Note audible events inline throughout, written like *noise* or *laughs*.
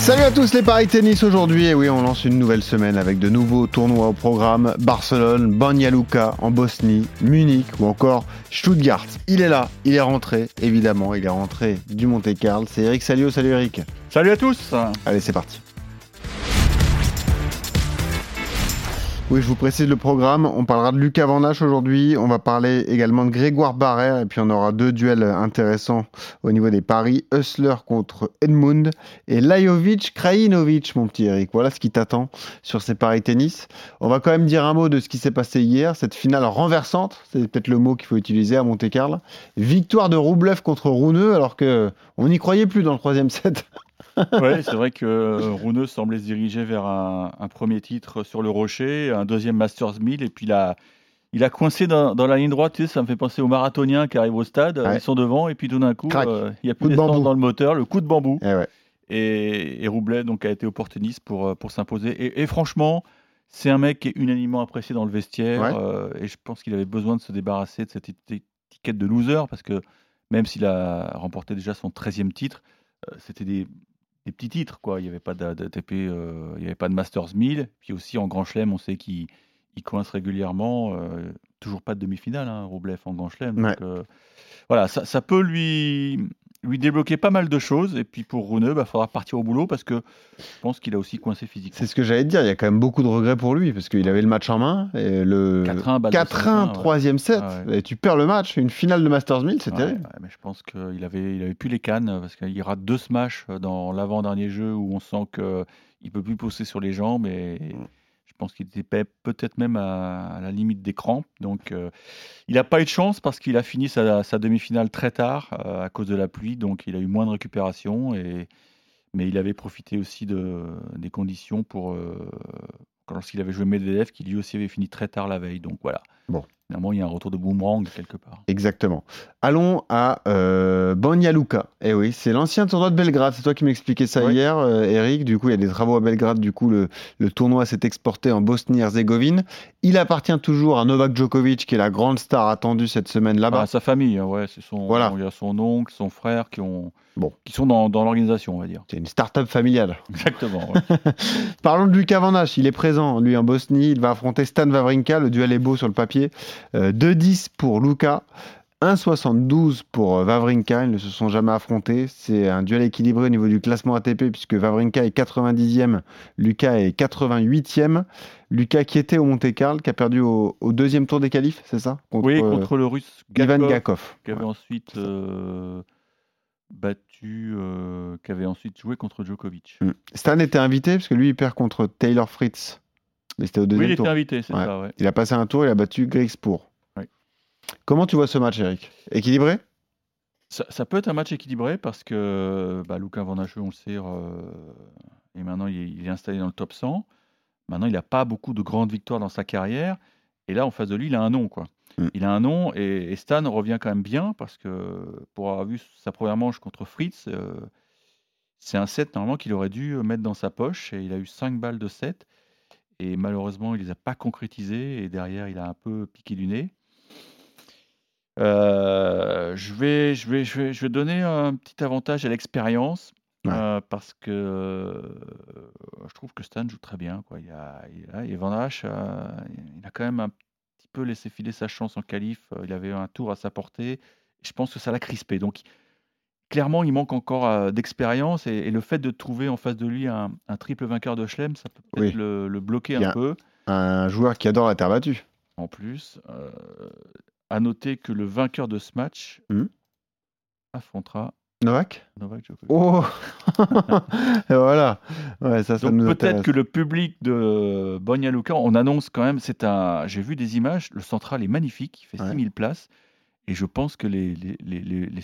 Salut à tous les paris tennis aujourd'hui. Et oui, on lance une nouvelle semaine avec de nouveaux tournois au programme. Barcelone, Banja Luka en Bosnie, Munich ou encore Stuttgart. Il est là, il est rentré, évidemment. Il est rentré du Monte Carlo. C'est Eric Salio. Salut Eric. Salut à tous. Allez, c'est parti. Oui, je vous précise le programme. On parlera de Lucas Van aujourd'hui. On va parler également de Grégoire Barrère. Et puis on aura deux duels intéressants au niveau des paris. Hussler contre Edmund et Lajovic Krajinovic, mon petit Eric. Voilà ce qui t'attend sur ces paris tennis. On va quand même dire un mot de ce qui s'est passé hier. Cette finale renversante, c'est peut-être le mot qu'il faut utiliser à Monte-Carlo. Victoire de Roublev contre Rouneux alors que on n'y croyait plus dans le troisième set. *laughs* *laughs* oui, c'est vrai que euh, Rouneux semblait se diriger vers un, premier titre sur le Rocher, un deuxième Masters 1000, et puis là, il a coincé dans, la ligne droite. Tu sais, ça me fait penser aux marathoniens qui arrivent au stade, ils sont devant, et puis tout d'un coup, euh, il n'y a plus d'essence dans le moteur, le coup de bambou. Eh et, et, Roublet donc, a été opportuniste pour, euh, pour s'imposer. Et, franchement, c'est un mec qui est unanimement apprécié dans le vestiaire, et je pense qu'il avait besoin de se débarrasser de cette étiquette de loser, parce que même s'il a remporté déjà son 13e titre, c'était des, des petits titres, quoi. Il n'y avait pas d'ATP, euh, il n'y avait pas de Masters 1000. Puis aussi en Grand Chelem, on sait qu'il coince régulièrement. Euh, toujours pas de demi-finale, hein, Roblev en Grand Chelem. Donc, euh, voilà, ça, ça, peut lui, lui débloquer pas mal de choses. Et puis pour Rune, il bah, faudra partir au boulot parce que je pense qu'il a aussi coincé physiquement. C'est ce que j'allais te dire. Il y a quand même beaucoup de regrets pour lui parce qu'il avait le match en main. Et le 4-1, troisième set. Et tu perds le match. Une finale de Masters 1000, c'est terrible. mais je pense qu'il avait, il avait plus les cannes parce qu'il rate deux smash dans l'avant-dernier jeu où on sent qu'il ne peut plus pousser sur les jambes. Et. Mm. Pense qu'il était peut-être même à, la limite des crampes. Donc, euh, il n'a pas eu de chance parce qu'il a fini sa, demi-finale très tard euh, à cause de la pluie. Donc, il a eu moins de récupération. Et, mais il avait profité aussi de, des conditions pour. Euh, lorsqu'il avait joué Medvedev, qui lui aussi avait fini très tard la veille. Donc, voilà. Bon. Finalement, il y a un retour de boomerang quelque part. Exactement. Allons à euh, Banja Luka. Eh oui, c'est l'ancien tournoi de Belgrade. C'est toi qui m'expliquais ça hier, euh, Eric. Du coup, il y a des travaux à Belgrade. Du coup, le, tournoi s'est exporté en Bosnie-Herzégovine. Il appartient toujours à Novak Djokovic, qui est la grande star attendue cette semaine là-bas. Ah, sa famille, hein, ouais. C'est son, voilà. Il y a son oncle, son frère qui ont. Bon. qui sont dans, l'organisation, on va dire. C'est une start-up familiale. *laughs* Exactement. *laughs* Parlons de Lucas Van Il est présent, lui, en Bosnie. Il va affronter Stan Wawrinka. Le duel est beau sur le papier. 2-10 euh, pour Luca. 1,72 pour euh, Vavrinka, ils ne se sont jamais affrontés. C'est un duel équilibré au niveau du classement ATP puisque Vavrinka est 90e, Lucas est 88e. Lucas qui était au Monte Carlo, qui a perdu au, deuxième tour des qualifs, c'est ça? Oui, euh, contre le russe Ivan Gakov. Qui avait ensuite battu, qui avait ensuite joué contre Djokovic. Hmm. Stan était invité parce que lui il perd contre Taylor Fritz c'était au deuxième oui, il était invité, c'est ça. Il a passé un tour, il a battu Greg Oui. Comment tu vois ce match, Eric? Équilibré? Ça, peut être un match équilibré parce que bah, Lucas Van on le sait, euh, et maintenant il est, installé dans le top 100. Maintenant, il n'a pas beaucoup de grandes victoires dans sa carrière. Et là, en face de lui, il a un nom. Quoi. Mm. Il a un nom et, Stan revient quand même bien parce que pour avoir vu sa première manche contre Fritz, euh, c'est un set normalement qu'il aurait dû mettre dans sa poche et il a eu 5 balles de 7 et malheureusement, il ne les a pas concrétisés et derrière, il a un peu piqué du nez. Euh, je, vais, je, vais, je, vais, je vais donner un petit avantage à l'expérience euh, parce que euh, je trouve que Stan joue très bien. Quoi. Il, a, il, a, Van Hache, il a quand même un petit peu laissé filer sa chance en qualif. Il avait un tour à sa portée. Je pense que ça l'a crispé. Donc, clairement, il manque encore euh, d'expérience et, le fait de trouver en face de lui un, triple vainqueur de Schlem, ça peut peut-être le, bloquer un peu. Un joueur qui adore la terre battue. En plus, euh, à noter que le vainqueur de ce match hmm. affrontera Novak? Novak Djokovic. Oh *laughs* Et voilà. ça, ça Donc peut-être que le public de Bonia Luka, on annonce quand même, c'est un. J'ai vu des images, le central est magnifique, il fait 6000 places. Et je pense que les, les, les,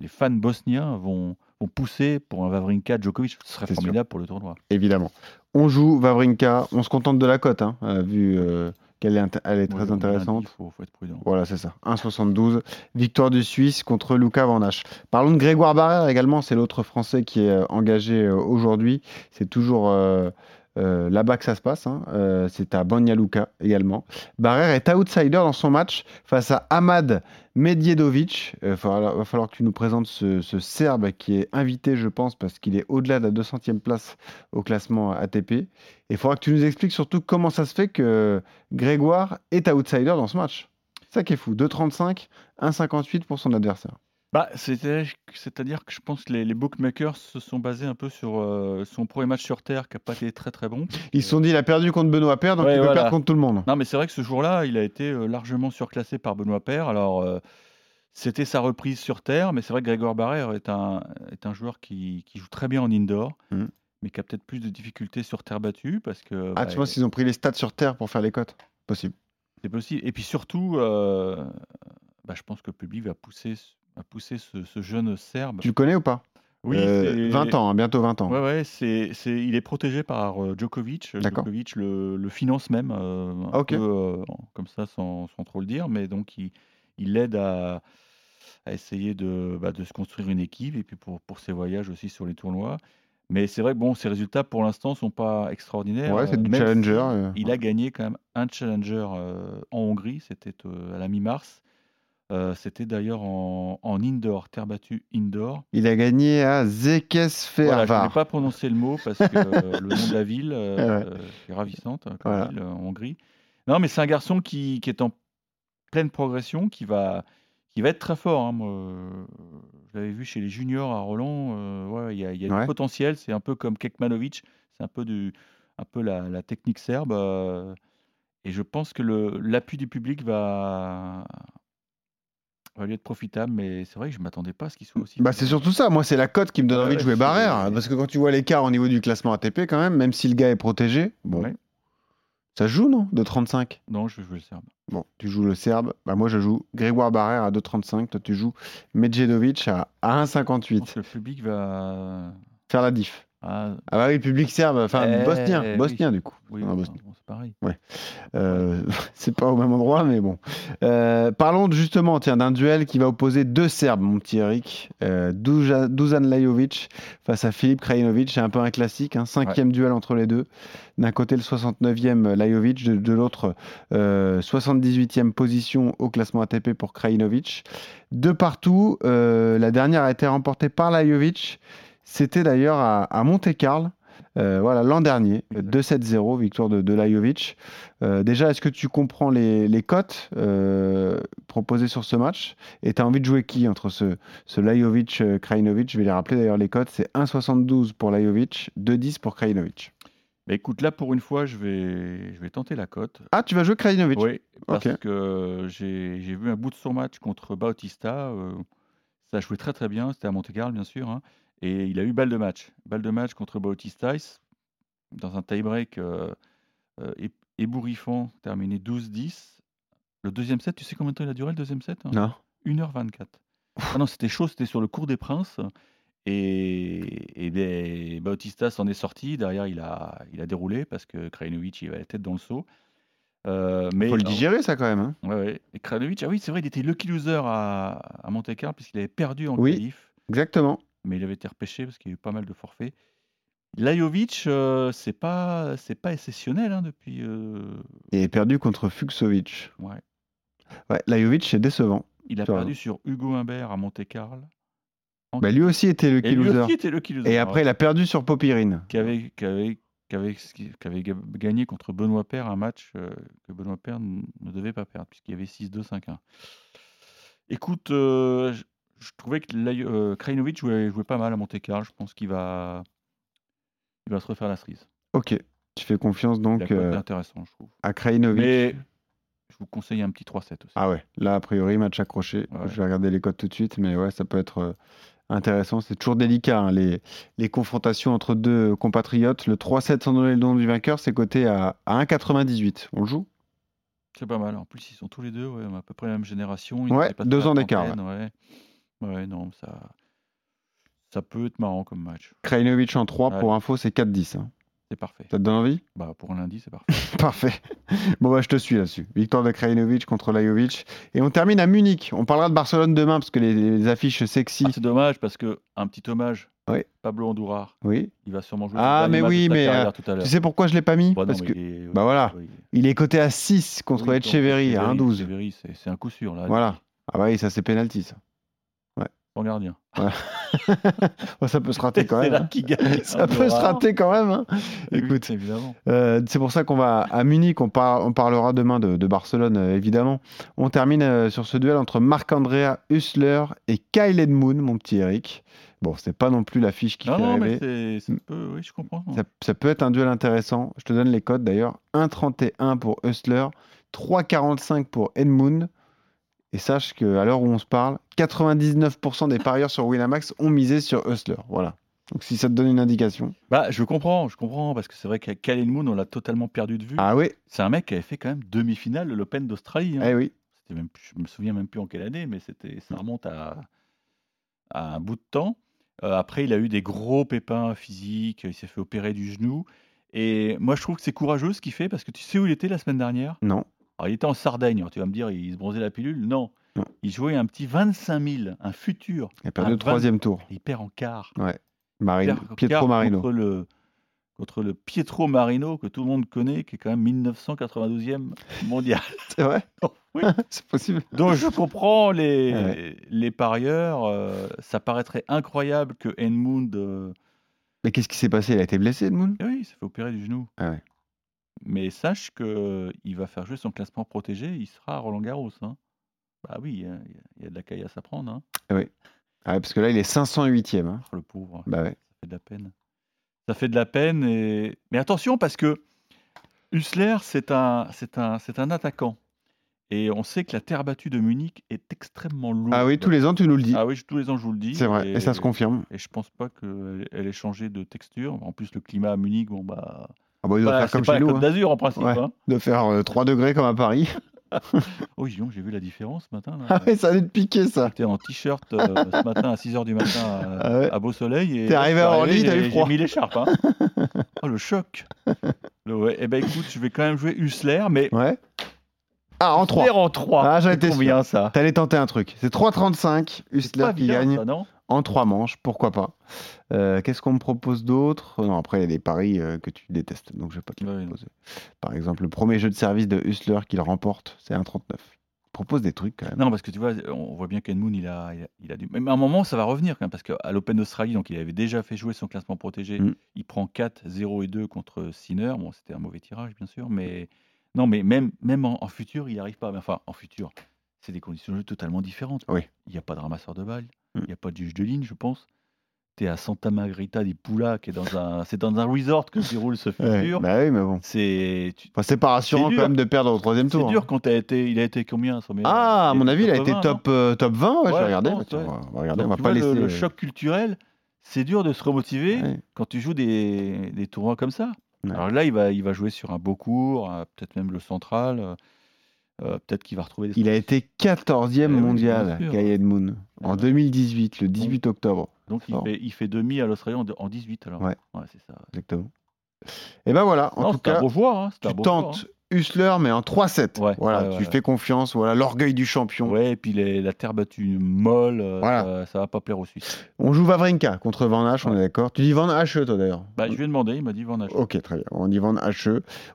les fans bosniens vont, vont pousser pour un Vavrinka Djokovic. Ce serait formidable pour le tournoi. Évidemment. On joue Vavrinka, on se contente de la cote, hein, euh, vu, euh, qu'elle est, int- elle est très Ouais, intéressante. faut, faut être prudent. Voilà, c'est ça. 1,72. Victoire du Suisse contre Luca Van Hache. Parlons de Grégoire Barrère également. C'est l'autre Français qui est euh, engagé aujourd'hui. C'est toujours euh, euh, là-bas que ça se passe. hein. Euh, c'est à Banja Luka également. Barrère est outsider dans son match face à Ahmad Medjedovic. Il va falloir que tu nous présentes ce, Serbe qui est invité, je pense, parce qu'il est au-delà de la 200e place au classement ATP. Et il faudra que tu nous expliques surtout comment ça se fait que Grégoire est outsider dans ce match. Ça qui est fou. 2,35, 1,58 pour son adversaire. Bah, c'est- c'est-à-dire que je pense que les, les bookmakers se sont basés un peu sur euh, son premier match sur Terre qui n'a pas été très très bon. Ils se sont dit, il a perdu contre Benoît Paire, donc Ouais, il peut voilà. perdre contre tout le monde. Non, mais c'est vrai que ce jour-là, il a été euh, largement surclassé par Benoît Paire. Alors, euh, c'était sa reprise sur Terre, mais c'est vrai que Grégoire Barrère est un, est un joueur qui, qui joue très bien en indoor, Mhm. mais qui a peut-être plus de difficultés sur terre battue parce que Ah, bah, tu penses qu'ils ont pris les stats sur Terre pour faire les cotes Possible. c'est possible. Et puis surtout, euh, bah, je pense que le public va pousser, pousser ce, ce jeune Serbe. Tu le connais ou pas Oui, Euh, c'est- 20 ans, hein, bientôt 20 ans. Ouais, ouais, c'est, c'est, il est protégé par euh, Djokovic. D'accord. Djokovic le, le finance même, euh, un peu euh, comme ça, sans, sans trop le dire, mais donc il, il l'aide à, à essayer de, bah, de se construire une équipe et puis pour, pour ses voyages aussi sur les tournois. Mais c'est vrai que bon, ses résultats pour l'instant sont pas extraordinaires. Ouais, c'est euh, du challenger, si euh, Il a gagné quand même un challenger euh, en Hongrie, c'était euh, à la mi-mars. Euh, c'était d'ailleurs en, en indoor, terre battue indoor. Il a gagné à Voilà, je ne Zekesfervar. vais pas prononcer le mot parce que *laughs* le nom de la ville euh, Ouais. est ravissante hein, comme Voilà. ville, euh, en Hongrie. Non, mais c'est un garçon qui, qui est en pleine progression, qui va, qui va être très fort. hein, moi, je l'avais vu chez les juniors à Roland. euh, ouais, il y a, y a Ouais. du potentiel. C'est un peu comme Kekmanovic. C'est un peu, du, un peu la, la technique serbe. euh, et je pense que l'appui du public va, lui être profitable. Mais c'est vrai que je ne m'attendais pas à ce qu'il soit aussi. Bah, c'est surtout ça. Moi, c'est la cote qui me donne envie de jouer Barrère. Parce que quand tu vois l'écart au niveau du classement ATP, quand même, même si le gars est protégé, bon, Ouais. ça se joue, non De 35 Non, je jouer le serbe. Bon, tu joues le Serbe. Bah, moi, je joue Grégoire Barrère à 2,35. Toi, tu joues Medjedovic à, à Je pense 1,58. que le public va. Faire la diff. Ah, Ah bah oui, public serbe, enfin Eh, bosnien, du coup. oui, enfin, Bosnie. bon, c'est pareil. Euh, *laughs* c'est pas au même endroit, mais bon. Euh, parlons justement tiens, d'un duel qui va opposer deux Serbes, mon petit Eric. Euh, Duja- Dusan Lajovic face à Filip Krajinovic. C'est un peu un classique, un cinquième duel entre les deux. D'un côté, le 69e Lajovic, de, de l'autre, euh, 78e position au classement ATP pour Krajinovic. De partout, euh, la dernière a été remportée par Lajovic. C'était d'ailleurs à, à Monte-Carlo. Euh, voilà, l'an dernier, Exact. 2-7-0, victoire de, de Lajovic. Euh, déjà, est-ce que tu comprends les, les cotes euh, proposées sur ce match? Et tu as envie de jouer qui entre ce, ce Lajovic-Krajinovic Je vais les rappeler d'ailleurs, les cotes c'est 1,72 pour Lajovic, 2,10 pour Krajinovic. Bah, écoute, là pour une fois, je vais, je vais tenter la cote. Ah, tu vas jouer Krajinovic? Oui, parce que j'ai j'ai vu un bout de son match contre Bautista. ça a joué très très bien. C'était à Monte-Carlo, bien sûr. hein, et il a eu balle de match. Balle de match contre Bautista. Dans un tie-break euh, euh, ébouriffant, terminé 12-10. Le deuxième set, tu sais combien de temps il a duré le deuxième set hein? Non 1h24. Ah non, c'était chaud, c'était sur le cours des Princes. Et, et ben, Bautista s'en est sorti. Derrière, il a, il a déroulé parce que Krajinovic, il avait la tête dans le seau. Euh, mais Faut le digérer, ça, quand même. hein. ouais, ouais. Et Krajinovic, ah oui, c'est vrai, il était lucky loser à, à Monte-Carlo puisqu'il avait perdu en Oui. qualif. Exactement. Mais il avait été repêché parce qu'il y a eu pas mal de forfaits. Lajovic, euh, c'est pas, c'est pas exceptionnel hein, depuis. euh, Et perdu contre Fuxovic. ouais. Ouais, Lajovic, c'est décevant. Il a perdu sur Hugo Humbert à Monte-Carlo. En Bah, lui aussi était le key. Et après, il a perdu sur Popirine. qui avait, qui avait, qui avait, qui avait ga- gagné contre Benoît Paire un match euh, que Benoît Paire n- ne devait pas perdre, puisqu'il y avait 6-2, 5-1. Écoute, euh, je, trouvais que euh, Krajinovic jouait, jouait pas mal à Monte-Carlo. Je pense qu'il va, il va se refaire la cerise. Ok. Tu fais confiance donc euh, intéressant, je trouve. à Krajinovic. Mais je vous conseille un petit 3-7 aussi. Ah ouais, là a priori match accroché. Ouais. Je vais regarder les codes tout de suite, mais ouais, ça peut être euh, intéressant. C'est toujours délicat hein, les, les confrontations entre deux compatriotes. Le 3-7 sans donner le nom du vainqueur, c'est coté à, à 1,98. On le joue? C'est pas mal. En plus, ils sont tous les deux ouais, à peu près la même génération. Ils Ouais, deux ans d'écart, Ouais. Ouais, non, ça, ça peut être marrant comme match. Krajinovic en 3, Ouais. pour info, c'est 4-10. hein. C'est parfait. Ça te donne envie? Bah, pour un lundi, c'est parfait. *laughs* Parfait. Bon, bah, je te suis là-dessus. Victoire de Krajinovic contre Lajovic. Et on termine à Munich. On parlera de Barcelone demain parce que les, les affiches sexy. Ah, c'est dommage parce que un petit hommage. Oui. Pablo Andourar, Oui. il va sûrement jouer. Ah, mais oui, mais, euh, tout à. Tu sais pourquoi je l'ai pas mis? Bah non, Parce que il est- bah voilà. oui. il est coté à 6 contre Oui, Etcheverry à donc, 1-12. Etcheverry, c'est c'est un coup sûr là. Voilà. Ah bah oui, ça c'est penalty ça. Gardien. *laughs* Ça peut se rater quand même. là hein. gagne. *laughs* Ça peut se rater quand même. hein. Écoute, évidemment. Euh, c'est pour ça qu'on va à Munich, on, par- on parlera demain de, de Barcelone, euh, évidemment. On termine euh, sur ce duel entre Marc-Andrea Hussler et Kyle Edmund, mon petit Eric. Bon, c'est pas non plus l'affiche qui Non, fait non, rêver. c'est, ça peut- oui, je comprends. Ça, ça peut être un duel intéressant. Je te donne les codes d'ailleurs. 1,31 pour Hussler, 3,45 pour Edmund. Et sache qu'à l'heure où on se parle, 99% des parieurs sur Winamax ont misé sur Hussler. Voilà. Donc si ça te donne une indication. Bah, je comprends, je comprends, parce que c'est vrai qu'à Kalen Moon, on l'a totalement perdu de vue. Ah oui, C'est un mec qui avait fait quand même demi-finale de l'Open d'Australie. hein. eh oui. Même, je me souviens même plus en quelle année, mais c'était, ça remonte à, à un bout de temps. Euh, après, il a eu des gros pépins physiques, il s'est fait opérer du genou. Et moi, je trouve que c'est courageux ce qu'il fait, parce que tu sais où il était la semaine dernière? Non. Alors, il était en Sardaigne, alors tu vas me dire, il se bronzait la pilule. Non, Non. il jouait un petit 25 000, un futur. Il a perdu le troisième tour. Il perd en quart. Marino, Quart- Pietro Marino. Contre le, contre le Pietro Marino, que tout le monde connaît, qui est quand même 1992e mondial. *laughs* C'est vrai? *laughs* Oui. *laughs* C'est possible. Donc je comprends les, Ouais. les parieurs. euh, ça paraîtrait incroyable que Edmund. euh, Mais qu'est-ce qui s'est passé? Il a été blessé, Edmund? Eh oui, il s'est fait opérer du genou. Ah ouais. Mais sache que il va faire jouer son classement protégé. Il sera à Roland Garros. hein. Bah oui, il y a- il y, a de la caillasse à prendre. hein. Ah ouais, parce que là, il est 508e. hein. Oh, le pauvre. Bah ouais. Ça fait de la peine. Ça fait de la peine. Et... Mais attention, parce que Hussler, c'est un, c'est un, c'est un attaquant. Et on sait que la terre battue de Munich est extrêmement lourde. Ah oui, tous les ans, tu nous le dis. Ah oui, je- tous les ans, je vous le dis. C'est vrai, et... ça se confirme. Et je pense pas qu'elle elle ait changé de texture. En plus, le climat à Munich, bon bah. Ah bah, il doit voilà, faire c'est comme pas chez la nous. Côte hein. d'Azur en principe. Ouais. hein. De faire euh, 3 degrés comme à Paris. *laughs* Oh, j'ai vu la différence ce matin. Là. Ah ouais, ça allait te piquer, ça. J'étais en t-shirt euh, ce matin à 6h du matin à, *laughs* Ah ouais. à Beau Soleil. et T'es arrivé à Orly, t'as eu froid. J'ai mis l'écharpe. Hein. *laughs* oh, le choc. Le- ouais. Eh ben écoute, je vais quand même jouer Hussler, mais. Ouais. Ah, en 3. Hussler en 3. Ah, j'en étais combien ça T'allais tenter un truc. C'est 3,35. C'est Hussler qui bien, gagne ça, non? En 3 manches, pourquoi pas. Euh, Qu'est-ce qu'on me propose d'autre? Non, après, il y a des paris euh, que tu détestes, donc je vais pas te les proposer. Par exemple, le premier jeu de service de Hussler qu'il remporte, c'est 1,39. Propose des trucs quand même. Non, parce que tu vois, on voit bien qu'Edmund, il a, il, a, il a du. Mais à un moment, ça va revenir quand même, parce qu'à l'Open d'Australie, donc il avait déjà fait jouer son classement protégé. Mm. Il prend 4, 0 et 2 contre Sinner. Bon, c'était un mauvais tirage, bien sûr, mais. Non, mais même, même en, en futur, il n'y arrive pas. Mais Enfin, en futur, c'est des conditions de jeu totalement différentes. Oui. Il n'y a pas de ramasseur de balles. Il n'y a pas de juge de ligne, je pense. Tu es à Santa Margarita di Pula, qui est dans un. C'est dans un resort que se déroule ce *laughs* Ouais, futur. bah oui, mais bon. C'est. tu- Enfin, c'est pas rassurant C'est quand même de perdre au troisième C'est tour. dur hein. quand as été, il a été combien son meilleur Ah, à mon avis, il a été 80, non top, euh, top 20. Ouais, je Ouais, pense, bah, ouais. on va- on va regarder, Donc, on va pas vois, laisser. le, le euh, choc culturel, c'est dur de se remotiver ouais, quand tu joues des, des tournois comme ça. Ouais. Alors là, il va, il va jouwer sur un beau cours, euh, peut-être même le central. Euh, peut-être qu'il va retrouver des. Il a été 14e Eh oui, mondial, sûr. Kyle Edmund, en Ouais. 2018, le 18 octobre. Donc il fait, il fait demi à l'Australie en, en 18 alors. Ouais. c'est ça. Exactement. Et ben voilà, en non, tout cas, beau joueur. Hein, tu joueur, tentes Hussler, mais en 3-7. Ouais, voilà, ouais, tu ouais, fais confiance, voilà, l'orgueil du champion. Ouais, et puis les- la terre battue molle, euh, Voilà. ça, ça va pas plaire aux Suisses. On joue Vavrinka contre Van Hache, on est d'accord. Tu dis Van Hache, toi d'ailleurs Bah, je lui ai demandé, il m'a dit Van Hache. Ok, très bien. On dit Van Hache.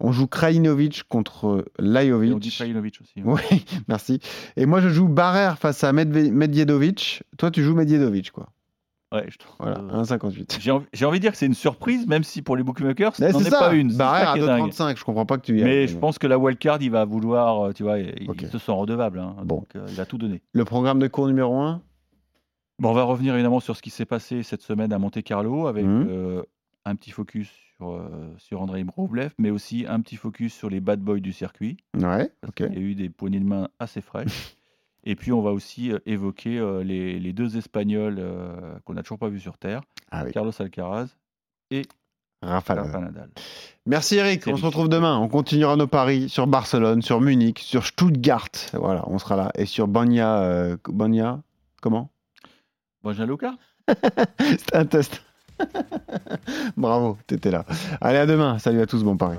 On joue Krajinovic contre Et on dit Lajovic. Krajinovic aussi. Oui, *laughs* merci. Et moi, je joue Barrère face à Medve- Medjedovic. Toi, tu joues Medjedovic, quoi. Ouais, je trouve, Voilà, euh, 1,58. J'ai envie, de dire que c'est une surprise, même si pour les bookmakers, Mais n'en c'est est ça, pas une. Barrère à qui est dingue. 2,35. Je comprends pas que tu y ailles. Mais je pense que la wildcard, il va vouloir, euh, tu vois, il, Ok. il se sent redevable. hein. Bon. donc euh, il a tout donné. Le programme de cours numéro 1 Bon, on va revenir évidemment sur ce qui s'est passé cette semaine à Monte Carlo avec Mhm. euh, un petit focus sur, euh, sur Andrei Rublev, mais aussi un petit focus sur les bad boys du circuit. Ouais, ok. qu'il y a eu des poignées de main assez fraîches. *laughs* Et puis on va aussi euh, évoquer euh, les, les deux Espagnols euh, qu'on n'a toujours pas vus sur Terre, Ah oui, Carlos Alcaraz et Rafa Nadal. Merci Eric, on se retrouve demain. On continuera nos paris sur Barcelone, sur Munich, sur Stuttgart. Voilà, on sera là. Et sur Banya. euh, Banya Comment? Bon, Luca C'était un test. *laughs* Bravo, t'étais là. Allez, à demain. Salut à tous, bon pari.